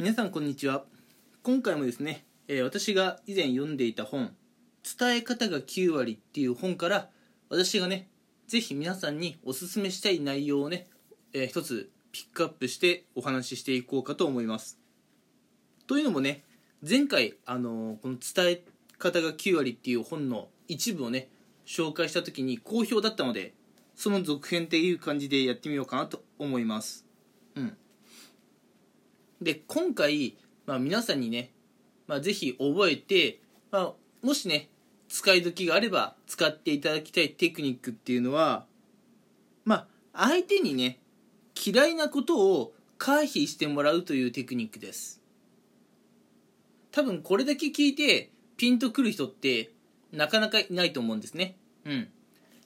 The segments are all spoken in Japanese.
皆さんこんにちは。今回もですね、えー私が以前読んでいた本「伝え方が9割」っていう本から私がねぜひ皆さんにおすすめしたい内容をね、えー一つピックアップしてお話ししていこうかと思います。というのもね前回、あのーこの「伝え方が9割」っていう本の一部をね紹介した時に好評だったのでその続編っていう感じでやってみようかなと思います。うん。で今回、まあ、皆さんにね、まあ、ぜひ覚えて、まあ、もしね使い時があれば使っていただきたいテクニックっていうのはまあ相手にね嫌いなことを回避してもらうというテクニックです。多分これだけ聞いてピンとくる人ってなかなかいないと思うんですね。うん。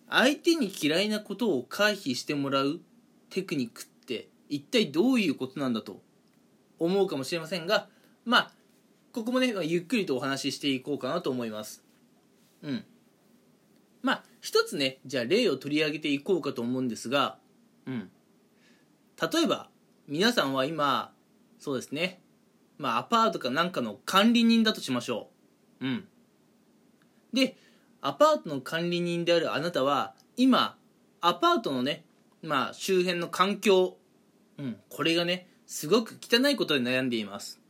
相手に嫌いなことを回避してもらうテクニックって一体どういうことなんだと思うかもしれませんがまあここもねゆっくりとお話ししていこうかなと思います。うん。まあ一つねじゃあ例を取り上げていこうかと思うんですがうん。例えば皆さんは今そうですねまあアパートかなんかの管理人だとしましょう。うん。でアパートの管理人であるあなたは今アパートのねまあ周辺の環境うんこれがねすごく汚いことで悩んでいます。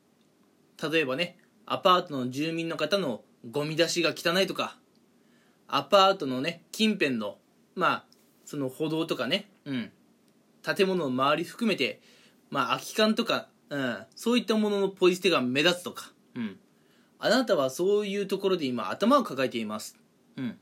例えばねアパートの住民の方のゴミ出しが汚いとかアパートのね近辺のまあその歩道とかねうん建物の周り含めてまあ空き缶とか、うん、そういったもののポイ捨てが目立つとかうんあなたはそういうところで今頭を抱えています。うん。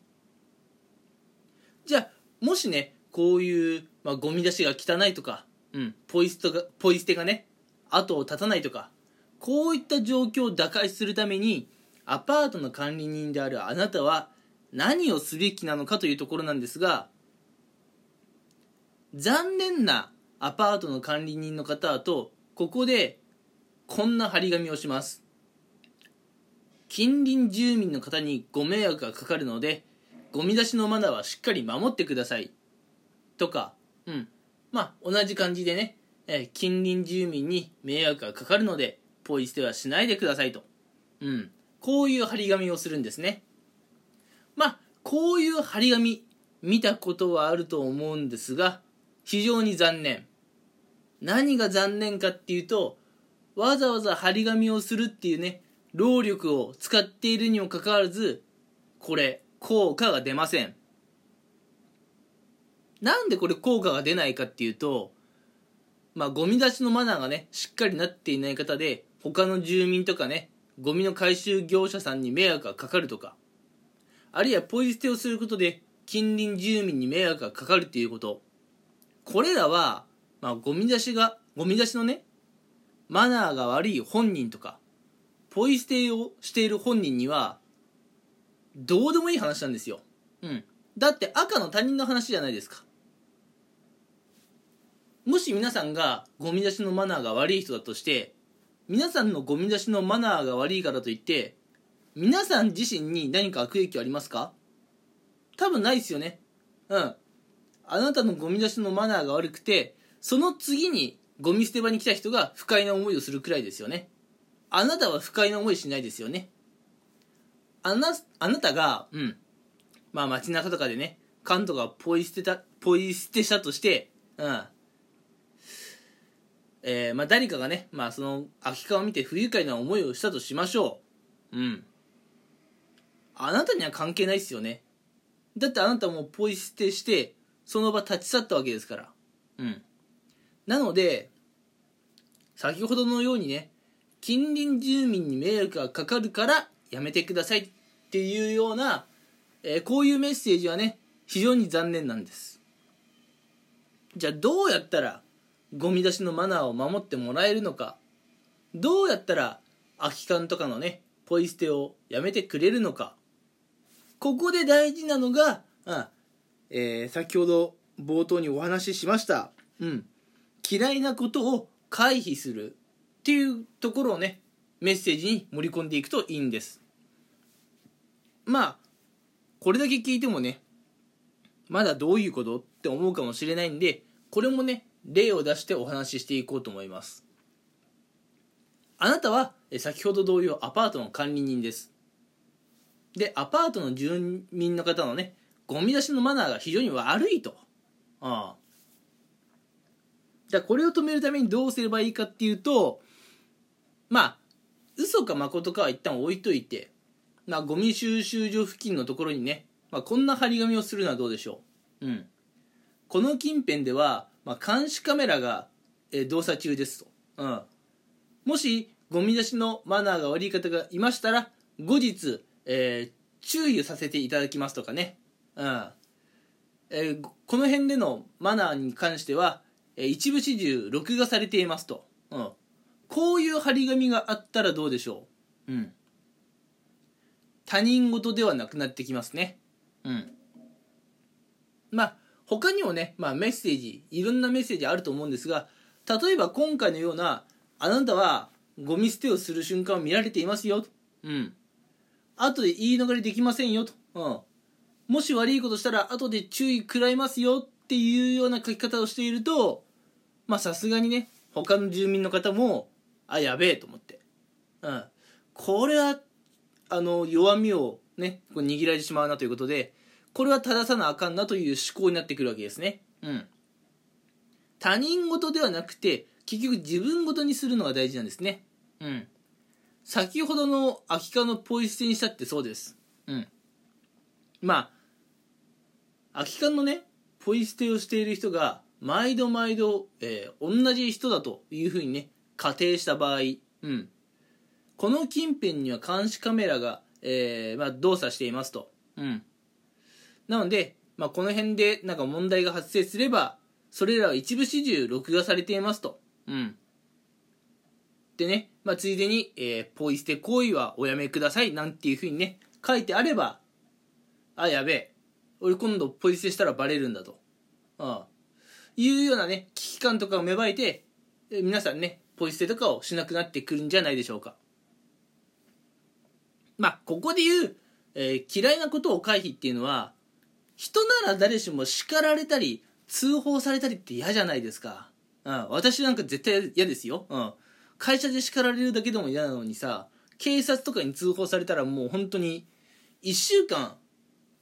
じゃあもしねこういう、まあ、ゴミ出しが汚いとかうん、ポイ捨てがポイ捨てがね後を絶たないとかこういった状況を打開するためにアパートの管理人であるあなたは何をすべきなのかというところなんですが残念なアパートの管理人の方だとここでこんな張り紙をします。近隣住民の方にご迷惑がかかるのでゴミ出しのマナーはしっかり守ってください。とかうんまあ、同じ感じでね、えー近隣住民に迷惑がかかるので、ポイ捨てはしないでくださいと。うん。こういう張り紙をするんですね。まあ、こういう張り紙、見たことはあると思うんですが、非常に残念。何が残念かっていうと、わざわざ張り紙をするっていうね、労力を使っているにもかかわらず、これ、効果が出ません。なんでこれ効果が出ないかっていうと、まあ、ゴミ出しのマナーがね、しっかりなっていない方で、他の住民とかね、ゴミの回収業者さんに迷惑がかかるとか、あるいはポイ捨てをすることで、近隣住民に迷惑がかかるっていうこと。これらは、まあ、ゴミ出しが、ゴミ出しのね、マナーが悪い本人とか、ポイ捨てをしている本人には、どうでもいい話なんですよ。うん。だって赤の他人の話じゃないですか。もし皆さんがゴミ出しのマナーが悪い人だとして皆さんのゴミ出しのマナーが悪いからといって皆さん自身に何か悪影響ありますか？多分ないですよね。うん。あなたのゴミ出しのマナーが悪くてその次にゴミ捨て場に来た人が不快な思いをするくらいですよね。あなたは不快な思いしないですよね。あなあなたがうん。まあ街中とかでね缶とかポイ捨てたポイ捨てしたとしてうん。えーまあ、誰かがね、まあ、その空き缶を見て不愉快な思いをしたとしましょう。うん。あなたには関係ないですよね。だってあなたもポイ捨てして、その場立ち去ったわけですから。うん。なので、先ほどのようにね、近隣住民に迷惑がかかるからやめてくださいっていうような、えーこういうメッセージはね、非常に残念なんです。じゃあどうやったらゴミ出しのマナーを守ってもらえるのか。どうやったら空き缶とかのねポイ捨てをやめてくれるのか。ここで大事なのが、うんえー先ほど冒頭にお話ししました、うん、嫌いなことを回避する。っていうところをねメッセージに盛り込んでいくといいんです。まあこれだけ聞いてもねまだどういうことって思うかもしれないんでこれもね例を出してお話ししていこうと思います。あなたは先ほど同様アパートの管理人です。でアパートの住民の方のねゴミ出しのマナーが非常に悪いと。ああ。じゃこれを止めるためにどうすればいいかっていうとまあ嘘か誠かは一旦置いといてまあゴミ収集所付近のところにね、まあ、こんな張り紙をするのはどうでしょう。うん。この近辺では、まあ、監視カメラが、えー、動作中ですと、うん、もしゴミ出しのマナーが悪い方がいましたら後日、えー、注意させていただきますとかね、うん。えー、この辺でのマナーに関しては、えー、一部始終録画されていますと、うん、こういう張り紙があったらどうでしょう、うん、他人事ではなくなってきますね。うん。まあ他にもね、まあ、メッセージいろんなメッセージあると思うんですが例えば今回のようなあなたはゴミ捨てをする瞬間を見られていますよと。うん。後で言い逃れできませんよと。うん。もし悪いことしたら後で注意食らいますよっていうような書き方をしていると、まあさすがにね、他の住民の方も、あ、やべえと思って。うん。これは、あの、弱みをね、こう握られてしまうなということで、これは正さなあかんなという思考になってくるわけですね。うん。他人事ではなくて、結局自分ごとにするのが大事なんですね。うん。先ほどの空き缶のポイ捨てにしたってそうです。うん。まあ空き缶のねポイ捨てをしている人が毎度毎度、えー、同じ人だというふうにね仮定した場合うん。この近辺には監視カメラが、えーまあ、動作していますと。うん。なので、まあ、この辺でなんか問題が発生すればそれらは一部始終録画されていますとうん。でね、まあ、ついでに、えー、ポイ捨て行為はおやめくださいなんていうふうにね、書いてあれば、あ、やべえ。俺今度ポイ捨てしたらバレるんだと。ああいうようなね、危機感とかを芽生えて、えー、皆さんね、ポイ捨てとかをしなくなってくるんじゃないでしょうか。まあ、ここで言う、えー、嫌いなことを回避っていうのは、人なら誰しも叱られたり、通報されたりって嫌じゃないですか。うん、私なんか絶対嫌ですよ。うん。会社で叱られるだけでも嫌なのにさ、警察とかに通報されたらもう本当に、1週間、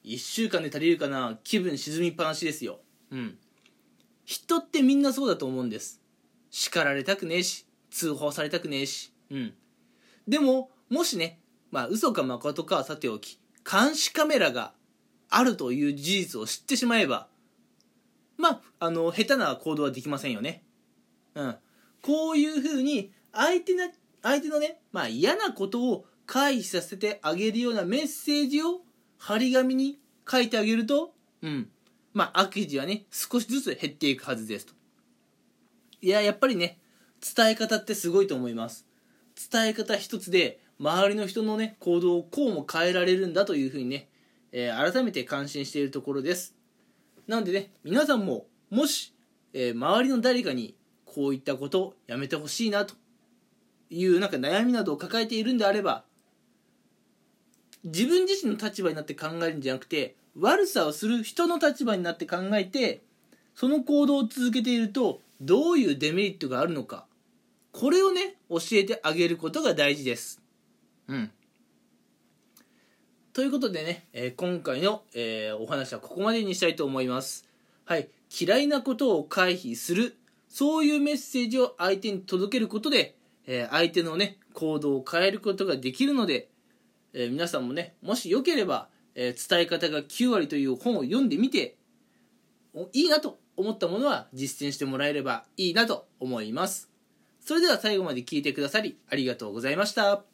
1週間で足りるかな、気分沈みっぱなしですよ。うん。人ってみんなそうだと思うんです。叱られたくねえし、通報されたくねえし。うん。でも、もしね、まあ嘘か誠かはさておき、監視カメラがあるという事実を知ってしまえば、まあ、あの、下手な行動はできませんよね。うん、こういうふうに相手な相手のね、まあ、嫌なことを回避させてあげるようなメッセージを張り紙に書いてあげると、うん、まあ、悪事はね少しずつ減っていくはずですと。いややっぱりね伝え方ってすごいと思います。伝え方一つで周りの人のね行動をこうも変えられるんだというふうにね、えー、改めて感心しているところです。なのでね皆さんももし、えー、周りの誰かにこういったことをやめてほしいなというなんか悩みなどを抱えているんであれば自分自身の立場になって考えるんじゃなくて悪さをする人の立場になって考えてその行動を続けているとどういうデメリットがあるのかこれをね教えてあげることが大事です。うん。ということでね、えー、今回の、えー、お話はここまでにしたいと思いますはい嫌いなことを回避するそういうメッセージを相手に届けることで、えー、相手のね、行動を変えることができるので、え、皆さんもね、もしよければ、え、伝え方が9割という本を読んでみて、いいなと思ったものは実践してもらえればいいなと思います。それでは最後まで聞いてくださりありがとうございました。